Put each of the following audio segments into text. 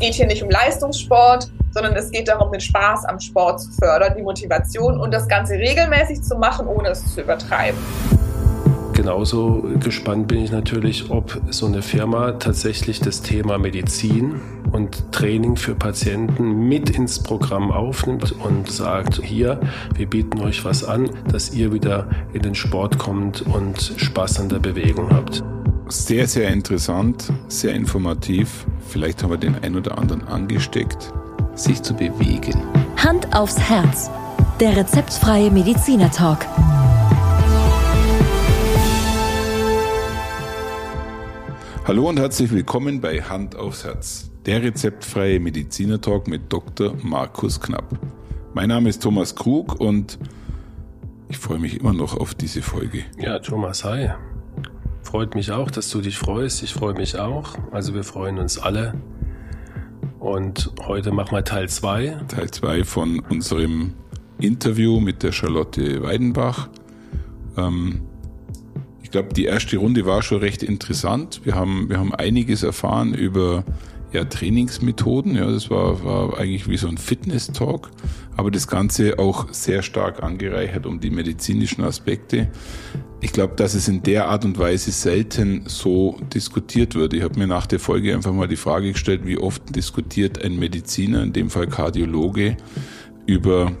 geht hier nicht um Leistungssport, sondern es geht darum, den Spaß am Sport zu fördern, die Motivation und das Ganze regelmäßig zu machen, ohne es zu übertreiben. Genauso gespannt bin ich natürlich, ob so eine Firma tatsächlich das Thema Medizin und Training für Patienten mit ins Programm aufnimmt und sagt, hier, wir bieten euch was an, dass ihr wieder in den Sport kommt und Spaß an der Bewegung habt. Sehr, sehr interessant, sehr informativ. Vielleicht haben wir den ein oder anderen angesteckt, sich zu bewegen. Hand aufs Herz. Der rezeptfreie Mediziner Talk. Hallo und herzlich willkommen bei Hand aufs Herz, der rezeptfreie Mediziner Talk mit Dr. Markus Knapp. Mein Name ist Thomas Krug und ich freue mich immer noch auf diese Folge. Ja, Thomas, hi. Freut mich auch, dass du dich freust. Ich freue mich auch. Also wir freuen uns alle. Und heute machen wir Teil 2. Teil 2 von unserem Interview mit der Charlotte Weidenbach. Ähm, ich glaube, die erste Runde war schon recht interessant. Wir haben, wir haben einiges erfahren über ja, Trainingsmethoden. Ja, das war, war eigentlich wie so ein Fitness-Talk, aber das Ganze auch sehr stark angereichert um die medizinischen Aspekte. Ich glaube, dass es in der Art und Weise selten so diskutiert wird. Ich habe mir nach der Folge einfach mal die Frage gestellt, wie oft diskutiert ein Mediziner, in dem Fall Kardiologe, über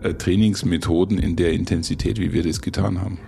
Trainingsmethoden in der Intensität, wie wir das getan haben.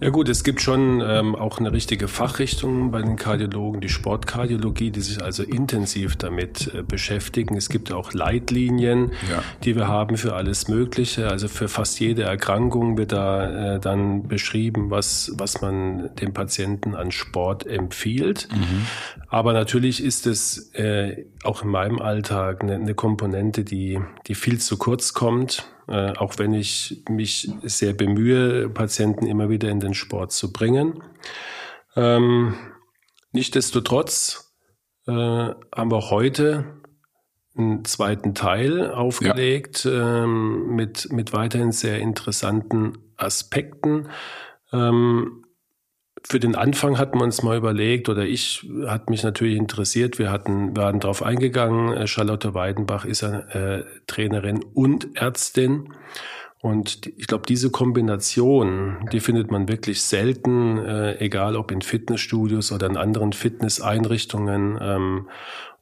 Ja gut, es gibt schon ähm, auch eine richtige Fachrichtung bei den Kardiologen, die Sportkardiologie, die sich also intensiv damit äh, beschäftigen. Es gibt auch Leitlinien, ja. die wir haben für alles Mögliche. Also für fast jede Erkrankung wird da äh, dann beschrieben, was, was man dem Patienten an Sport empfiehlt. Mhm. Aber natürlich ist es äh, auch in meinem Alltag eine, eine Komponente, die, die viel zu kurz kommt äh, auch wenn ich mich sehr bemühe, Patienten immer wieder in den Sport zu bringen. Ähm, Nichtsdestotrotz äh, haben wir heute einen zweiten Teil aufgelegt ja. ähm, mit, mit weiterhin sehr interessanten Aspekten. Ähm, für den Anfang hatten wir uns mal überlegt, oder ich hat mich natürlich interessiert, wir hatten, waren darauf eingegangen, äh, Charlotte Weidenbach ist äh, Trainerin und Ärztin. Und ich glaube, diese Kombination, die findet man wirklich selten, äh, egal ob in Fitnessstudios oder in anderen Fitnesseinrichtungen. Ähm,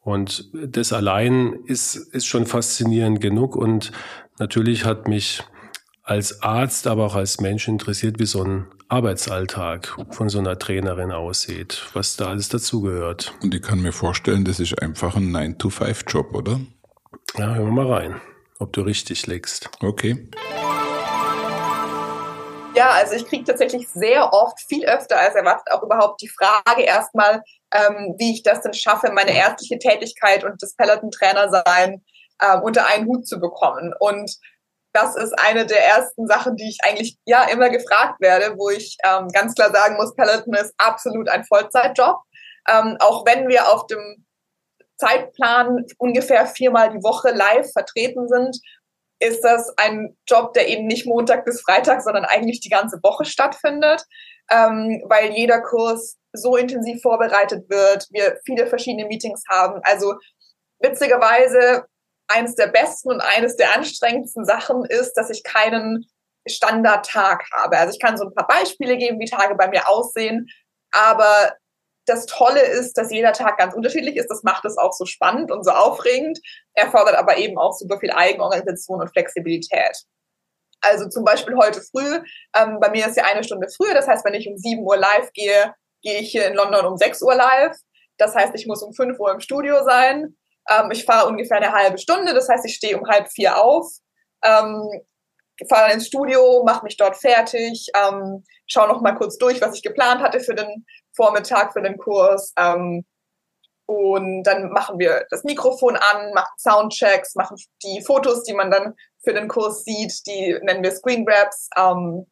und das allein ist, ist schon faszinierend genug. Und natürlich hat mich als Arzt, aber auch als Mensch interessiert, wie so ein Arbeitsalltag von so einer Trainerin aussieht, was da alles dazugehört. Und ich kann mir vorstellen, das ist einfach ein 9-to-5-Job, oder? Ja, hören wir mal rein, ob du richtig legst. Okay. Ja, also ich kriege tatsächlich sehr oft, viel öfter als erwartet, auch überhaupt die Frage erstmal, ähm, wie ich das denn schaffe, meine ärztliche Tätigkeit und das Peloton-Trainer sein ähm, unter einen Hut zu bekommen. Und das ist eine der ersten Sachen, die ich eigentlich ja immer gefragt werde, wo ich ähm, ganz klar sagen muss, Peloton ist absolut ein Vollzeitjob. Ähm, auch wenn wir auf dem Zeitplan ungefähr viermal die Woche live vertreten sind, ist das ein Job, der eben nicht Montag bis Freitag, sondern eigentlich die ganze Woche stattfindet, ähm, weil jeder Kurs so intensiv vorbereitet wird, wir viele verschiedene Meetings haben. Also witzigerweise eines der besten und eines der anstrengendsten Sachen ist, dass ich keinen Standardtag habe. Also ich kann so ein paar Beispiele geben, wie Tage bei mir aussehen, aber das Tolle ist, dass jeder Tag ganz unterschiedlich ist. Das macht es auch so spannend und so aufregend. Erfordert aber eben auch super viel Eigenorganisation und Flexibilität. Also zum Beispiel heute früh, ähm, bei mir ist ja eine Stunde früher, das heißt, wenn ich um 7 Uhr live gehe, gehe ich hier in London um 6 Uhr live. Das heißt, ich muss um 5 Uhr im Studio sein. Ähm, ich fahre ungefähr eine halbe Stunde, das heißt, ich stehe um halb vier auf, ähm, fahre ins Studio, mache mich dort fertig, ähm, schaue noch mal kurz durch, was ich geplant hatte für den Vormittag, für den Kurs. Ähm, und dann machen wir das Mikrofon an, machen Soundchecks, machen die Fotos, die man dann für den Kurs sieht, die nennen wir Screen Grabs. Ähm,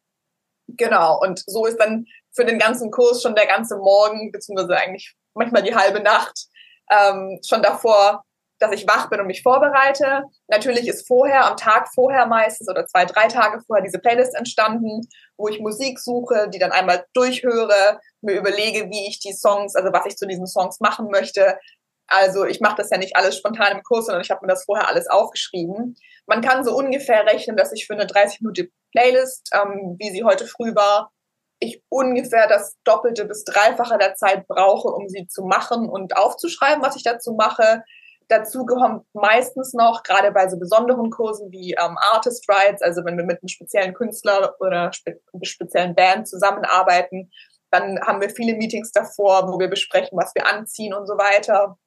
genau, und so ist dann für den ganzen Kurs schon der ganze Morgen, beziehungsweise eigentlich manchmal die halbe Nacht ähm, schon davor, dass ich wach bin und mich vorbereite. Natürlich ist vorher, am Tag vorher meistens oder zwei, drei Tage vorher diese Playlist entstanden, wo ich Musik suche, die dann einmal durchhöre, mir überlege, wie ich die Songs, also was ich zu diesen Songs machen möchte. Also ich mache das ja nicht alles spontan im Kurs, sondern ich habe mir das vorher alles aufgeschrieben. Man kann so ungefähr rechnen, dass ich für eine 30 Minuten Playlist, ähm, wie sie heute früh war, ich ungefähr das Doppelte bis Dreifache der Zeit brauche, um sie zu machen und aufzuschreiben, was ich dazu mache. Dazu kommt meistens noch, gerade bei so besonderen Kursen wie ähm, Artist Rights, also wenn wir mit einem speziellen Künstler oder spe speziellen Band zusammenarbeiten, dann haben wir viele Meetings davor, wo wir besprechen, was wir anziehen und so weiter.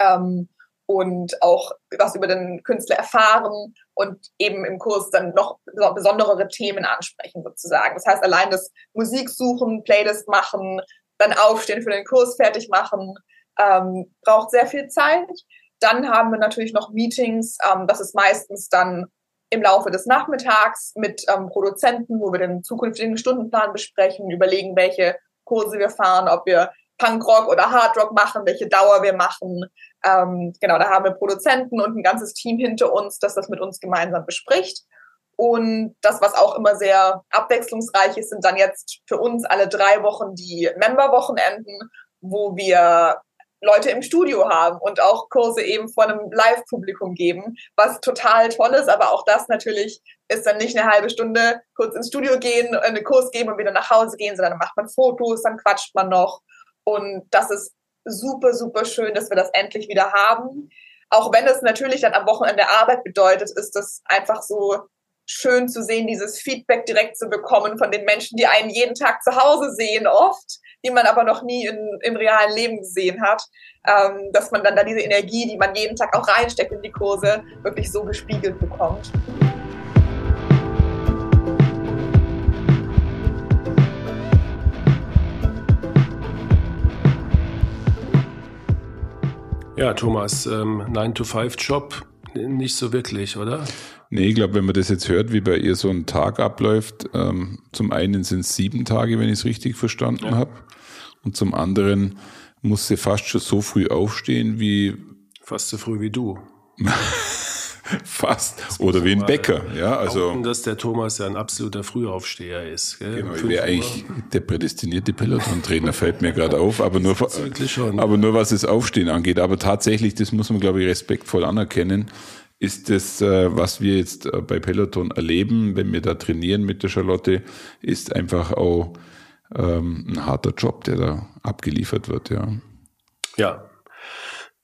Ähm, und auch was über den Künstler erfahren und eben im Kurs dann noch besondere Themen ansprechen sozusagen. Das heißt, allein das Musik suchen, Playlist machen, dann aufstehen für den Kurs fertig machen, ähm, braucht sehr viel Zeit. Dann haben wir natürlich noch Meetings. Ähm, das ist meistens dann im Laufe des Nachmittags mit ähm, Produzenten, wo wir den zukünftigen Stundenplan besprechen, überlegen, welche Kurse wir fahren, ob wir Punkrock oder Hardrock machen, welche Dauer wir machen. Ähm, genau, da haben wir Produzenten und ein ganzes Team hinter uns, das das mit uns gemeinsam bespricht. Und das, was auch immer sehr abwechslungsreich ist, sind dann jetzt für uns alle drei Wochen die Member-Wochenenden, wo wir Leute im Studio haben und auch Kurse eben vor einem Live-Publikum geben, was total toll ist. Aber auch das natürlich ist dann nicht eine halbe Stunde kurz ins Studio gehen, einen Kurs geben und wieder nach Hause gehen, sondern dann macht man Fotos, dann quatscht man noch. Und das ist super, super schön, dass wir das endlich wieder haben. Auch wenn es natürlich dann am Wochenende Arbeit bedeutet, ist das einfach so schön zu sehen, dieses Feedback direkt zu bekommen von den Menschen, die einen jeden Tag zu Hause sehen, oft, die man aber noch nie in, im realen Leben gesehen hat, ähm, dass man dann da diese Energie, die man jeden Tag auch reinsteckt in die Kurse, wirklich so gespiegelt bekommt. Ja, Thomas, ähm, 9-to-5-Job nicht so wirklich, oder? Nee, ich glaube, wenn man das jetzt hört, wie bei ihr so ein Tag abläuft, ähm, zum einen sind es sieben Tage, wenn ich es richtig verstanden ja. habe, und zum anderen muss sie fast schon so früh aufstehen wie. Fast so früh wie du. Fast. Oder wie ein Bäcker. Ja, also. Behaupten, dass der Thomas ja ein absoluter Frühaufsteher ist. Gell? Genau, ich wäre eigentlich der prädestinierte Peloton-Trainer, fällt mir gerade auf. Aber nur, aber nur was das Aufstehen angeht. Aber tatsächlich, das muss man, glaube ich, respektvoll anerkennen, ist das, äh, was wir jetzt äh, bei Peloton erleben, wenn wir da trainieren mit der Charlotte, ist einfach auch ähm, ein harter Job, der da abgeliefert wird, ja. Ja,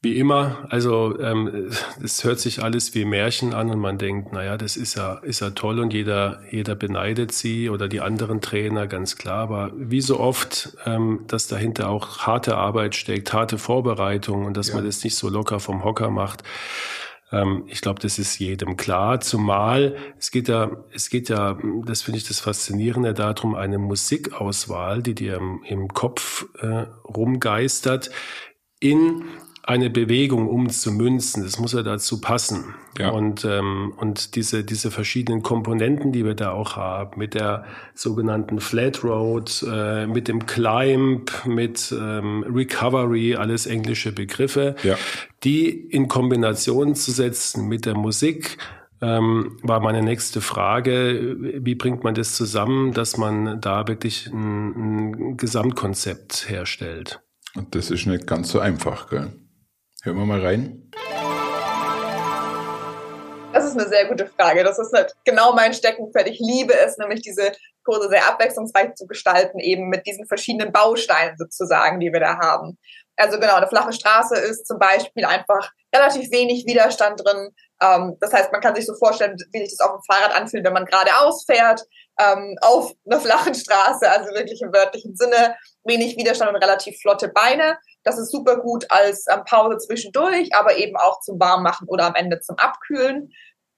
wie immer, also ähm, es hört sich alles wie Märchen an und man denkt, naja, das ist ja, ist ja toll und jeder, jeder beneidet sie oder die anderen Trainer, ganz klar. Aber wie so oft, ähm, dass dahinter auch harte Arbeit steckt, harte Vorbereitung und dass ja. man das nicht so locker vom Hocker macht. Ähm, ich glaube, das ist jedem klar. Zumal es geht ja, es geht ja, das finde ich das Faszinierende darum, eine Musikauswahl, die dir im, im Kopf äh, rumgeistert, in eine Bewegung umzumünzen. Das muss ja dazu passen. Ja. Und, ähm, und diese, diese verschiedenen Komponenten, die wir da auch haben, mit der sogenannten Flat Road, äh, mit dem Climb, mit ähm, Recovery, alles englische Begriffe, ja. die in Kombination zu setzen mit der Musik, ähm, war meine nächste Frage. Wie bringt man das zusammen, dass man da wirklich ein, ein Gesamtkonzept herstellt? Und das ist nicht ganz so einfach, gell? Hören wir mal rein. Das ist eine sehr gute Frage. Das ist nicht genau mein Steckenpferd. Ich liebe es, nämlich diese Kurse sehr abwechslungsreich zu gestalten, eben mit diesen verschiedenen Bausteinen sozusagen, die wir da haben. Also genau, eine flache Straße ist zum Beispiel einfach relativ wenig Widerstand drin. Ähm, das heißt, man kann sich so vorstellen, wie sich das auf dem Fahrrad anfühlt, wenn man geradeaus fährt, ähm, auf einer flachen Straße, also wirklich im wörtlichen Sinne, wenig Widerstand und relativ flotte Beine. Das ist super gut als ähm, Pause zwischendurch, aber eben auch zum Warmmachen oder am Ende zum Abkühlen.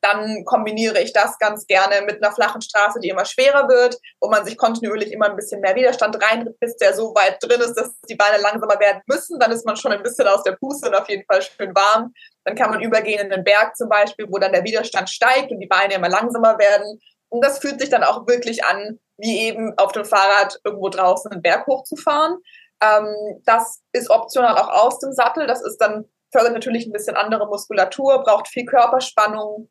Dann kombiniere ich das ganz gerne mit einer flachen Straße, die immer schwerer wird, wo man sich kontinuierlich immer ein bisschen mehr Widerstand reintritt, bis der so weit drin ist, dass die Beine langsamer werden müssen. Dann ist man schon ein bisschen aus der Puste und auf jeden Fall schön warm. Dann kann man übergehen in den Berg zum Beispiel, wo dann der Widerstand steigt und die Beine immer langsamer werden. Und das fühlt sich dann auch wirklich an, wie eben auf dem Fahrrad irgendwo draußen einen Berg hochzufahren. Ähm, das ist optional auch aus dem Sattel. Das ist dann, fördert natürlich ein bisschen andere Muskulatur, braucht viel Körperspannung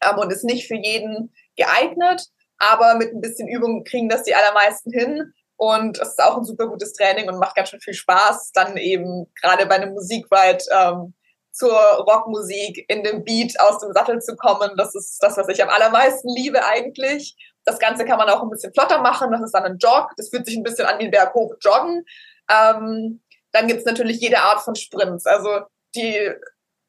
ähm, und ist nicht für jeden geeignet. Aber mit ein bisschen Übung kriegen das die allermeisten hin. Und es ist auch ein super gutes Training und macht ganz schön viel Spaß, dann eben gerade bei einem Musikweit ähm, zur Rockmusik in dem Beat aus dem Sattel zu kommen. Das ist das, was ich am allermeisten liebe eigentlich. Das Ganze kann man auch ein bisschen flotter machen. Das ist dann ein Jog. Das fühlt sich ein bisschen an wie ein Berg hoch joggen. Ähm, dann gibt's natürlich jede Art von Sprints. Also die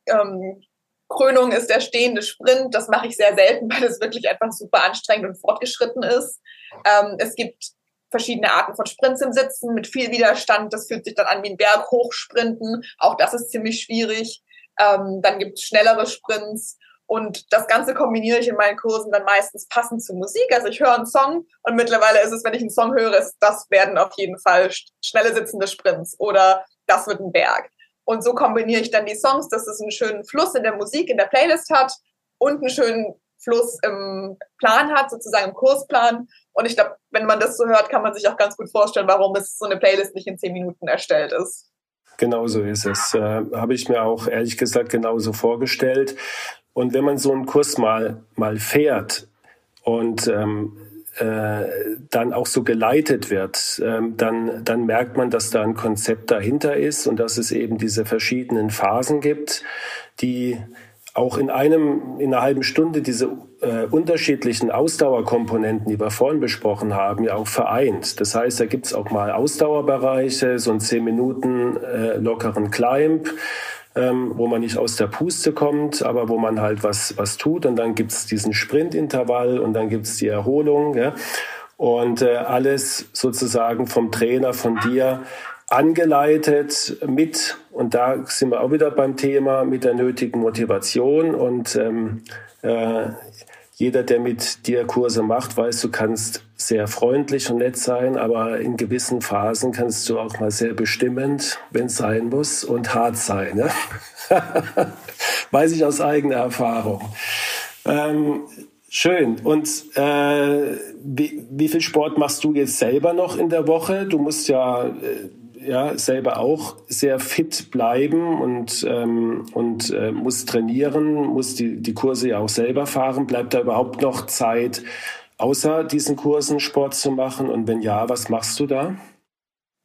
ähm, Krönung ist der stehende Sprint. Das mache ich sehr selten, weil es wirklich einfach super anstrengend und fortgeschritten ist. Ähm, es gibt verschiedene Arten von Sprints im Sitzen mit viel Widerstand. Das fühlt sich dann an wie ein Berg hochsprinten. Auch das ist ziemlich schwierig. Ähm, dann gibt es schnellere Sprints. Und das Ganze kombiniere ich in meinen Kursen dann meistens passend zur Musik. Also ich höre einen Song und mittlerweile ist es, wenn ich einen Song höre, ist, das werden auf jeden Fall schnelle sitzende Sprints oder das wird ein Berg. Und so kombiniere ich dann die Songs, dass es einen schönen Fluss in der Musik, in der Playlist hat und einen schönen Fluss im Plan hat, sozusagen im Kursplan. Und ich glaube, wenn man das so hört, kann man sich auch ganz gut vorstellen, warum es so eine Playlist nicht in zehn Minuten erstellt ist. Genau so ist es. Äh, Habe ich mir auch ehrlich gesagt genauso vorgestellt. Und wenn man so einen Kurs mal, mal fährt und ähm, äh, dann auch so geleitet wird, ähm, dann, dann merkt man, dass da ein Konzept dahinter ist und dass es eben diese verschiedenen Phasen gibt, die auch in einem, in einer halben Stunde diese äh, unterschiedlichen Ausdauerkomponenten, die wir vorhin besprochen haben, ja auch vereint. Das heißt, da gibt's auch mal Ausdauerbereiche, so ein 10 Minuten äh, lockeren Climb, ähm, wo man nicht aus der Puste kommt, aber wo man halt was, was tut. Und dann gibt's diesen Sprintintervall und dann gibt's die Erholung. Ja? Und äh, alles sozusagen vom Trainer, von dir angeleitet mit, und da sind wir auch wieder beim Thema, mit der nötigen Motivation. Und ähm, äh, jeder, der mit dir Kurse macht, weiß, du kannst sehr freundlich und nett sein, aber in gewissen Phasen kannst du auch mal sehr bestimmend, wenn es sein muss, und hart sein. Ne? weiß ich aus eigener Erfahrung. Ähm, Schön. Und äh, wie, wie viel Sport machst du jetzt selber noch in der Woche? Du musst ja äh, ja selber auch sehr fit bleiben und, ähm, und äh, muss trainieren, muss die, die Kurse ja auch selber fahren. Bleibt da überhaupt noch Zeit, außer diesen Kursen Sport zu machen? Und wenn ja, was machst du da?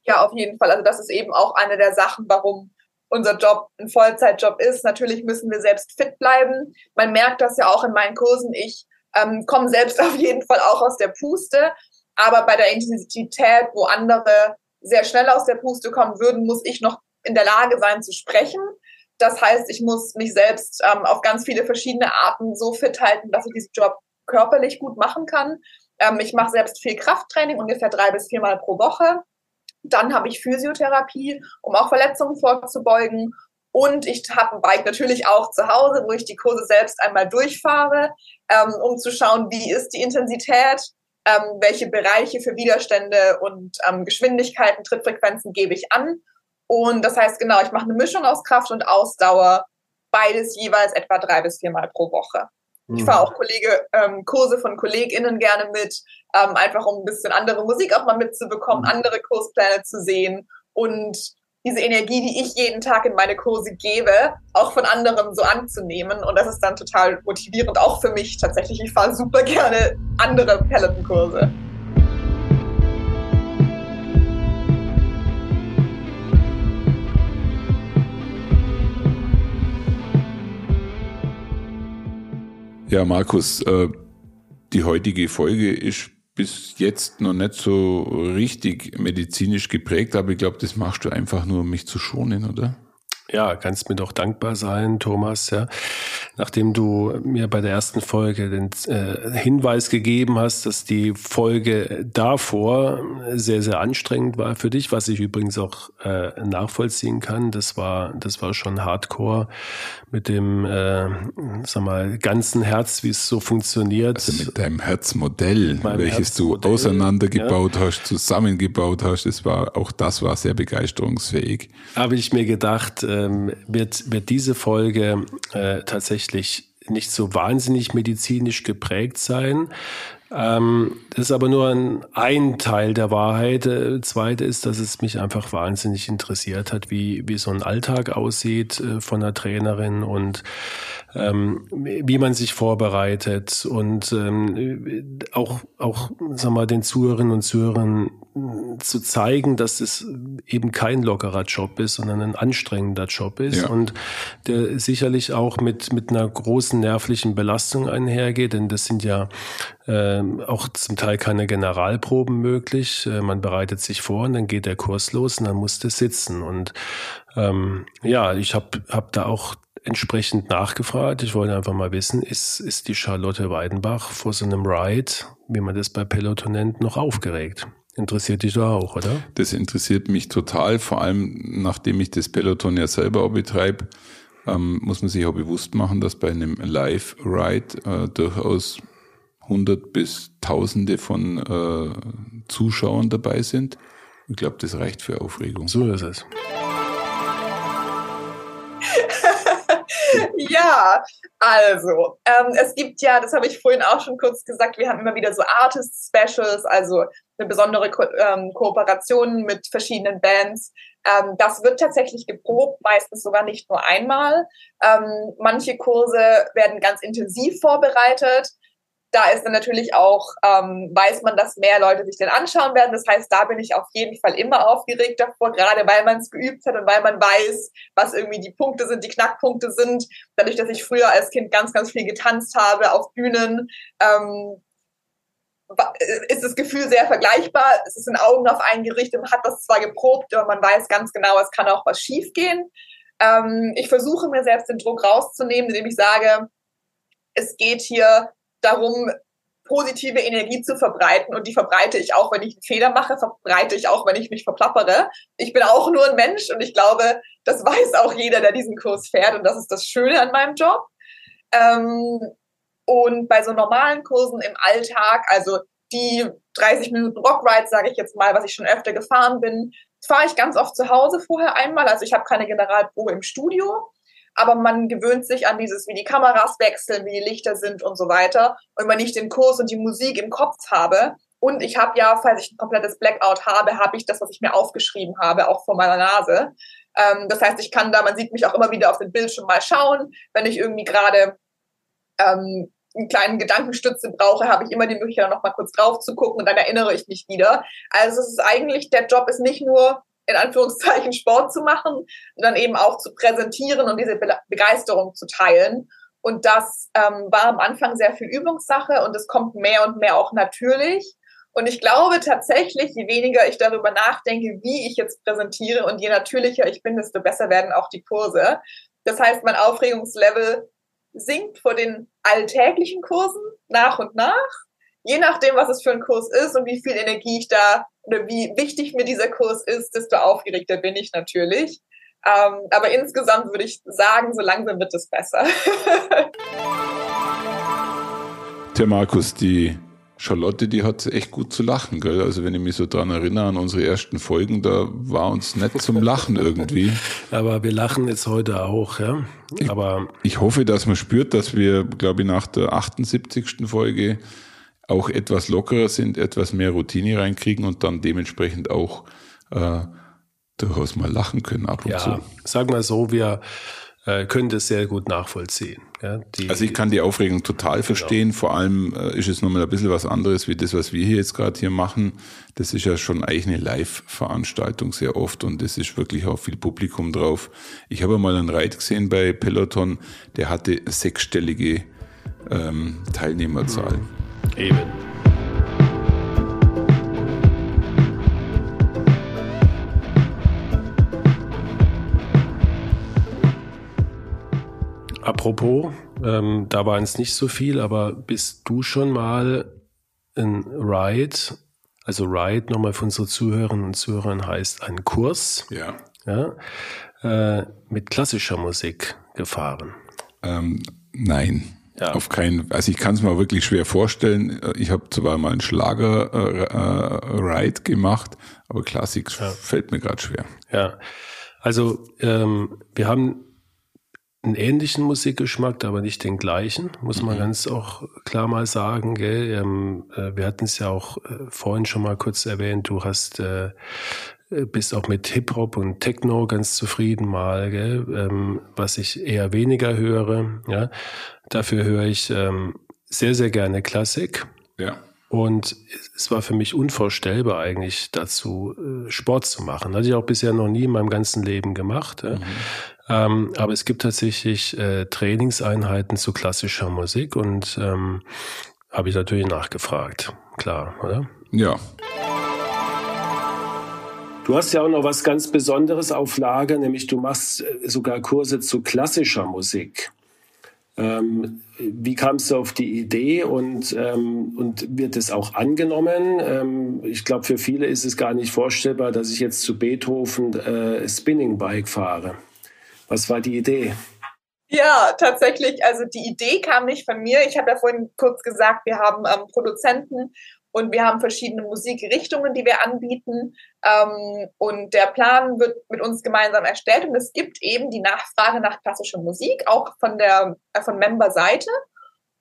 Ja, auf jeden Fall. Also das ist eben auch eine der Sachen, warum unser Job ein Vollzeitjob ist. Natürlich müssen wir selbst fit bleiben. Man merkt das ja auch in meinen Kursen. Ich ähm, komme selbst auf jeden Fall auch aus der Puste. Aber bei der Intensität, wo andere sehr schnell aus der Puste kommen würden, muss ich noch in der Lage sein zu sprechen. Das heißt, ich muss mich selbst ähm, auf ganz viele verschiedene Arten so fit halten, dass ich diesen Job körperlich gut machen kann. Ähm, ich mache selbst viel Krafttraining, ungefähr drei bis viermal pro Woche. Dann habe ich Physiotherapie, um auch Verletzungen vorzubeugen. Und ich habe ein Bike natürlich auch zu Hause, wo ich die Kurse selbst einmal durchfahre, ähm, um zu schauen, wie ist die Intensität, ähm, welche Bereiche für Widerstände und ähm, Geschwindigkeiten, Trittfrequenzen gebe ich an. Und das heißt genau, ich mache eine Mischung aus Kraft und Ausdauer, beides jeweils etwa drei bis viermal pro Woche. Ich fahre auch Kollege, ähm, Kurse von KollegInnen gerne mit, ähm, einfach um ein bisschen andere Musik auch mal mitzubekommen, mhm. andere Kurspläne zu sehen und diese Energie, die ich jeden Tag in meine Kurse gebe, auch von anderen so anzunehmen. Und das ist dann total motivierend, auch für mich tatsächlich. Ich fahre super gerne andere Peloton-Kurse. Ja, Markus, äh, die heutige Folge ist bis jetzt noch nicht so richtig medizinisch geprägt, aber ich glaube, das machst du einfach nur, um mich zu schonen, oder? Ja, kannst mir doch dankbar sein, Thomas, ja. Nachdem du mir bei der ersten Folge den äh, Hinweis gegeben hast, dass die Folge davor sehr, sehr anstrengend war für dich, was ich übrigens auch äh, nachvollziehen kann. Das war, das war schon Hardcore mit dem, äh, sag mal, ganzen Herz, wie es so funktioniert. Also mit deinem Herzmodell, welches Herzmodell, du auseinandergebaut ja. hast, zusammengebaut hast, das war, auch das war sehr begeisterungsfähig. Habe ich mir gedacht, äh, ähm, wird, wird diese Folge äh, tatsächlich nicht so wahnsinnig medizinisch geprägt sein. Ähm, das ist aber nur ein, ein Teil der Wahrheit. Äh, zweite ist, dass es mich einfach wahnsinnig interessiert hat, wie, wie so ein Alltag aussieht äh, von einer Trainerin und ähm, wie man sich vorbereitet und ähm, auch, auch sag mal, den Zuhörerinnen und Zuhörern zu zeigen, dass es eben kein lockerer Job ist, sondern ein anstrengender Job ist ja. und der sicherlich auch mit, mit einer großen nervlichen Belastung einhergeht, denn das sind ja äh, auch zum Teil keine Generalproben möglich. Äh, man bereitet sich vor und dann geht der Kurs los und dann muss das sitzen. Und ähm, ja, ich habe hab da auch entsprechend nachgefragt. Ich wollte einfach mal wissen, ist, ist die Charlotte Weidenbach vor so einem Ride, wie man das bei Peloton nennt, noch aufgeregt? Interessiert dich da auch, oder? Das interessiert mich total, vor allem nachdem ich das Peloton ja selber auch betreibe, ähm, muss man sich auch bewusst machen, dass bei einem Live-Ride äh, durchaus hundert bis tausende von äh, Zuschauern dabei sind. Ich glaube, das reicht für Aufregung. So ist es. ja, also, ähm, es gibt ja, das habe ich vorhin auch schon kurz gesagt, wir haben immer wieder so Artist-Specials, also eine besondere Ko ähm, Kooperation mit verschiedenen Bands. Ähm, das wird tatsächlich geprobt, meistens sogar nicht nur einmal. Ähm, manche Kurse werden ganz intensiv vorbereitet da ist dann natürlich auch, ähm, weiß man, dass mehr Leute sich den anschauen werden. Das heißt, da bin ich auf jeden Fall immer aufgeregt davor, gerade weil man es geübt hat und weil man weiß, was irgendwie die Punkte sind, die Knackpunkte sind. Dadurch, dass ich früher als Kind ganz, ganz viel getanzt habe auf Bühnen, ähm, ist das Gefühl sehr vergleichbar. Es ist in Augen auf einen gerichtet, man hat das zwar geprobt, aber man weiß ganz genau, es kann auch was schiefgehen. Ähm, ich versuche mir selbst den Druck rauszunehmen, indem ich sage, es geht hier darum, positive Energie zu verbreiten und die verbreite ich auch, wenn ich einen Fehler mache, verbreite ich auch, wenn ich mich verplappere. Ich bin auch nur ein Mensch und ich glaube, das weiß auch jeder, der diesen Kurs fährt und das ist das Schöne an meinem Job. Ähm, und bei so normalen Kursen im Alltag, also die 30 Minuten Rockride, sage ich jetzt mal, was ich schon öfter gefahren bin, fahre ich ganz oft zu Hause vorher einmal. Also ich habe keine Generalprobe im Studio aber man gewöhnt sich an dieses, wie die Kameras wechseln, wie die Lichter sind und so weiter. Und wenn ich den Kurs und die Musik im Kopf habe, und ich habe ja, falls ich ein komplettes Blackout habe, habe ich das, was ich mir aufgeschrieben habe, auch vor meiner Nase. Ähm, das heißt, ich kann da, man sieht mich auch immer wieder auf den Bildschirm mal schauen. Wenn ich irgendwie gerade ähm, einen kleinen Gedankenstütze brauche, habe ich immer die Möglichkeit, noch mal kurz drauf zu gucken und dann erinnere ich mich wieder. Also es ist eigentlich, der Job ist nicht nur in Anführungszeichen Sport zu machen und dann eben auch zu präsentieren und diese Be Begeisterung zu teilen. Und das ähm, war am Anfang sehr viel Übungssache und es kommt mehr und mehr auch natürlich. Und ich glaube tatsächlich, je weniger ich darüber nachdenke, wie ich jetzt präsentiere und je natürlicher ich bin, desto besser werden auch die Kurse. Das heißt, mein Aufregungslevel sinkt vor den alltäglichen Kursen nach und nach je nachdem, was es für ein Kurs ist und wie viel Energie ich da wie wichtig mir dieser Kurs ist, desto aufgeregter bin ich natürlich. Ähm, aber insgesamt würde ich sagen, so langsam wird es besser. Der Markus, die Charlotte, die hat echt gut zu lachen, gell? Also wenn ich mich so dran erinnere an unsere ersten Folgen, da war uns nett zum Lachen irgendwie. Aber wir lachen jetzt heute auch, ja. Aber ich, ich hoffe, dass man spürt, dass wir, glaube ich, nach der 78. Folge auch etwas lockerer sind, etwas mehr Routine reinkriegen und dann dementsprechend auch äh, durchaus mal lachen können ab und ja, zu. Sag mal so, wir äh, können das sehr gut nachvollziehen. Ja, die, also ich kann die Aufregung total genau. verstehen. Genau. Vor allem äh, ist es nochmal ein bisschen was anderes wie das, was wir hier jetzt gerade hier machen. Das ist ja schon eigentlich eine Live-Veranstaltung sehr oft und es ist wirklich auch viel Publikum drauf. Ich habe mal einen Reit gesehen bei Peloton, der hatte sechsstellige ähm, Teilnehmerzahl. Mhm. Eben. Apropos, ähm, da waren es nicht so viel, aber bist du schon mal in Ride, also Ride nochmal für unsere Zuhörerinnen und Zuhörer heißt ein Kurs, ja. Ja, äh, mit klassischer Musik gefahren? Ähm, nein. Ja. Auf keinen, also ich kann es mir wirklich schwer vorstellen. Ich habe zwar mal einen Schlager-Ride äh, äh, gemacht, aber Klassik ja. fällt mir gerade schwer. Ja, also ähm, wir haben einen ähnlichen Musikgeschmack, aber nicht den gleichen, muss man mhm. ganz auch klar mal sagen. Gell? Ähm, äh, wir hatten es ja auch äh, vorhin schon mal kurz erwähnt, du hast äh, äh, bist auch mit Hip-Hop und Techno ganz zufrieden mal, gell? Ähm, was ich eher weniger höre. Ja? Dafür höre ich ähm, sehr, sehr gerne Klassik. Ja. Und es war für mich unvorstellbar eigentlich dazu, äh, Sport zu machen. Hatte ich auch bisher noch nie in meinem ganzen Leben gemacht. Mhm. Ähm, aber es gibt tatsächlich äh, Trainingseinheiten zu klassischer Musik und ähm, habe ich natürlich nachgefragt. Klar, oder? Ja. Du hast ja auch noch was ganz Besonderes auf Lager, nämlich du machst äh, sogar Kurse zu klassischer Musik. Ähm, wie kamst du auf die Idee und, ähm, und wird es auch angenommen? Ähm, ich glaube, für viele ist es gar nicht vorstellbar, dass ich jetzt zu Beethoven äh, Spinning Bike fahre. Was war die Idee? Ja, tatsächlich. Also die Idee kam nicht von mir. Ich habe ja vorhin kurz gesagt, wir haben ähm, Produzenten und wir haben verschiedene Musikrichtungen, die wir anbieten. Ähm, und der Plan wird mit uns gemeinsam erstellt. Und es gibt eben die Nachfrage nach klassischer Musik, auch von der äh, von Member-Seite.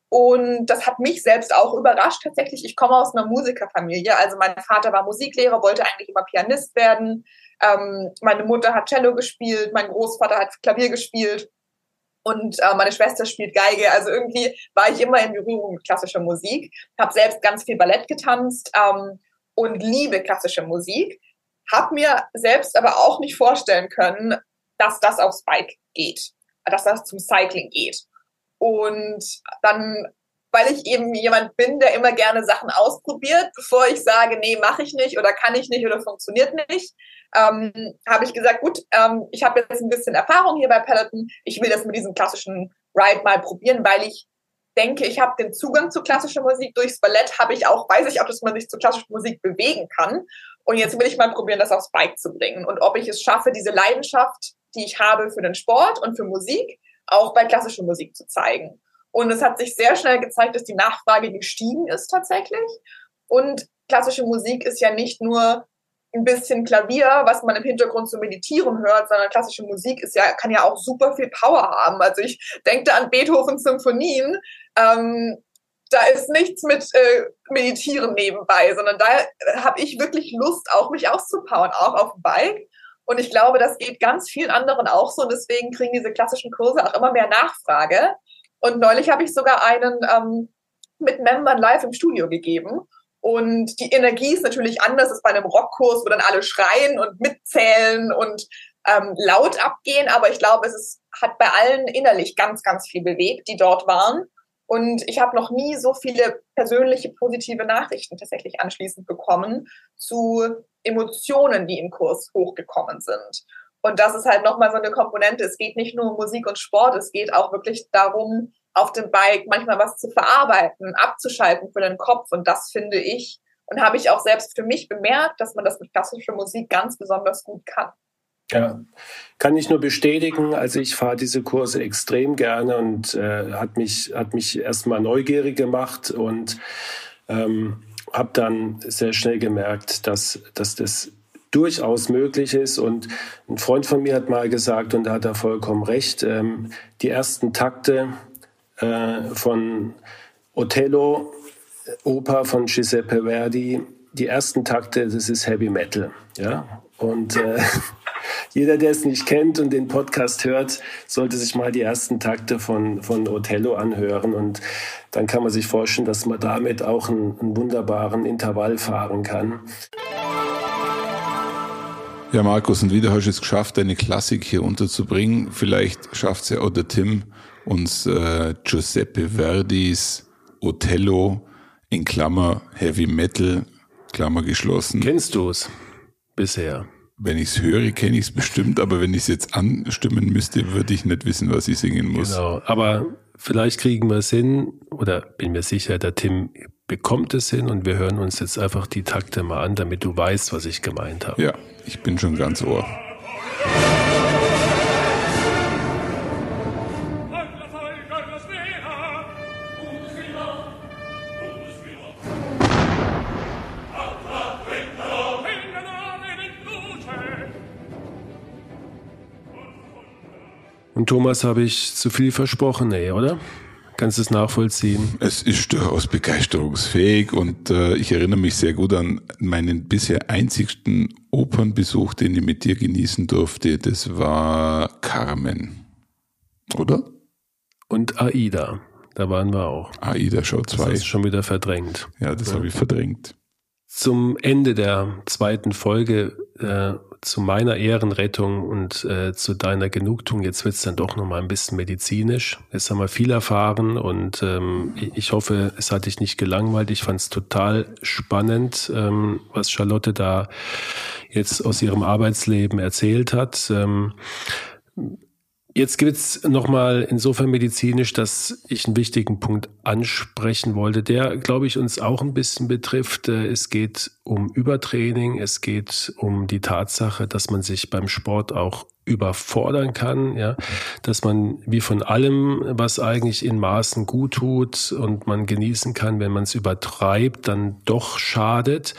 Und das hat mich selbst auch überrascht tatsächlich. Ich komme aus einer Musikerfamilie. Also mein Vater war Musiklehrer, wollte eigentlich immer Pianist werden. Ähm, meine Mutter hat Cello gespielt, mein Großvater hat Klavier gespielt und äh, meine Schwester spielt Geige. Also irgendwie war ich immer in Berührung mit klassischer Musik, habe selbst ganz viel Ballett getanzt ähm, und liebe klassische Musik. Habe mir selbst aber auch nicht vorstellen können, dass das aufs Bike geht, dass das zum Cycling geht. Und dann, weil ich eben jemand bin, der immer gerne Sachen ausprobiert, bevor ich sage, nee, mache ich nicht oder kann ich nicht oder funktioniert nicht, ähm, habe ich gesagt, gut, ähm, ich habe jetzt ein bisschen Erfahrung hier bei Peloton. Ich will das mit diesem klassischen Ride mal probieren, weil ich denke, ich habe den Zugang zu klassischer Musik. Durchs Ballett habe ich auch, weiß ich auch, dass man sich zu klassischer Musik bewegen kann. Und jetzt will ich mal probieren, das aufs Bike zu bringen. Und ob ich es schaffe, diese Leidenschaft, die ich habe für den Sport und für Musik, auch bei klassischer Musik zu zeigen. Und es hat sich sehr schnell gezeigt, dass die Nachfrage gestiegen ist tatsächlich. Und klassische Musik ist ja nicht nur ein bisschen Klavier, was man im Hintergrund zu meditieren hört, sondern klassische Musik ist ja, kann ja auch super viel Power haben. Also ich denke da an Beethovens Symphonien. Ähm, da ist nichts mit äh, Meditieren nebenbei, sondern da habe ich wirklich Lust, auch mich auszupowern, auch auf dem Bike. Und ich glaube, das geht ganz vielen anderen auch so. Und deswegen kriegen diese klassischen Kurse auch immer mehr Nachfrage. Und neulich habe ich sogar einen ähm, mit Membern live im Studio gegeben. Und die Energie ist natürlich anders als bei einem Rockkurs, wo dann alle schreien und mitzählen und ähm, laut abgehen. Aber ich glaube, es ist, hat bei allen innerlich ganz, ganz viel bewegt, die dort waren. Und ich habe noch nie so viele persönliche positive Nachrichten tatsächlich anschließend bekommen zu Emotionen, die im Kurs hochgekommen sind. Und das ist halt nochmal so eine Komponente. Es geht nicht nur um Musik und Sport, es geht auch wirklich darum, auf dem Bike manchmal was zu verarbeiten, abzuschalten für den Kopf. Und das finde ich und habe ich auch selbst für mich bemerkt, dass man das mit klassischer Musik ganz besonders gut kann. Ja, kann ich nur bestätigen. Also ich fahre diese Kurse extrem gerne und äh, hat mich hat mich erstmal neugierig gemacht und ähm, habe dann sehr schnell gemerkt, dass dass das durchaus möglich ist. Und ein Freund von mir hat mal gesagt, und da hat er vollkommen recht, ähm, die ersten Takte äh, von Othello, Oper von Giuseppe Verdi, die ersten Takte, das ist Heavy Metal. Ja? Und äh, jeder, der es nicht kennt und den Podcast hört, sollte sich mal die ersten Takte von, von Othello anhören. Und dann kann man sich vorstellen, dass man damit auch einen, einen wunderbaren Intervall fahren kann. Ja, Markus, und wieder hast du es geschafft, deine Klassik hier unterzubringen. Vielleicht schafft es ja auch der Tim, uns äh, Giuseppe Verdis Othello in Klammer Heavy Metal, Klammer geschlossen. Kennst du es bisher? Wenn ich es höre, kenne ich es bestimmt, aber wenn ich es jetzt anstimmen müsste, würde ich nicht wissen, was ich singen muss. Genau, aber vielleicht kriegen wir es hin, oder bin mir sicher, der Tim bekommt es hin und wir hören uns jetzt einfach die Takte mal an, damit du weißt, was ich gemeint habe. Ja, ich bin schon ganz ohr. Und Thomas habe ich zu viel versprochen, ey, oder? Kannst du es nachvollziehen? Es ist durchaus begeisterungsfähig und äh, ich erinnere mich sehr gut an meinen bisher einzigsten Opernbesuch, den ich mit dir genießen durfte. Das war Carmen. Oder? Und Aida. Da waren wir auch. AIDA Show 2. Das ist schon wieder verdrängt. Ja, das ja. habe ich verdrängt. Zum Ende der zweiten Folge äh, zu meiner Ehrenrettung und äh, zu deiner Genugtuung, jetzt wird's dann doch nochmal ein bisschen medizinisch. Jetzt haben wir viel erfahren und ähm, ich hoffe, es hat dich nicht gelangweilt. Ich fand es total spannend, ähm, was Charlotte da jetzt aus ihrem Arbeitsleben erzählt hat. Ähm, Jetzt gibt es nochmal insofern medizinisch, dass ich einen wichtigen Punkt ansprechen wollte, der, glaube ich, uns auch ein bisschen betrifft. Äh, es geht um Übertraining, es geht um die Tatsache, dass man sich beim Sport auch überfordern kann, ja, dass man wie von allem, was eigentlich in Maßen gut tut und man genießen kann, wenn man es übertreibt, dann doch schadet.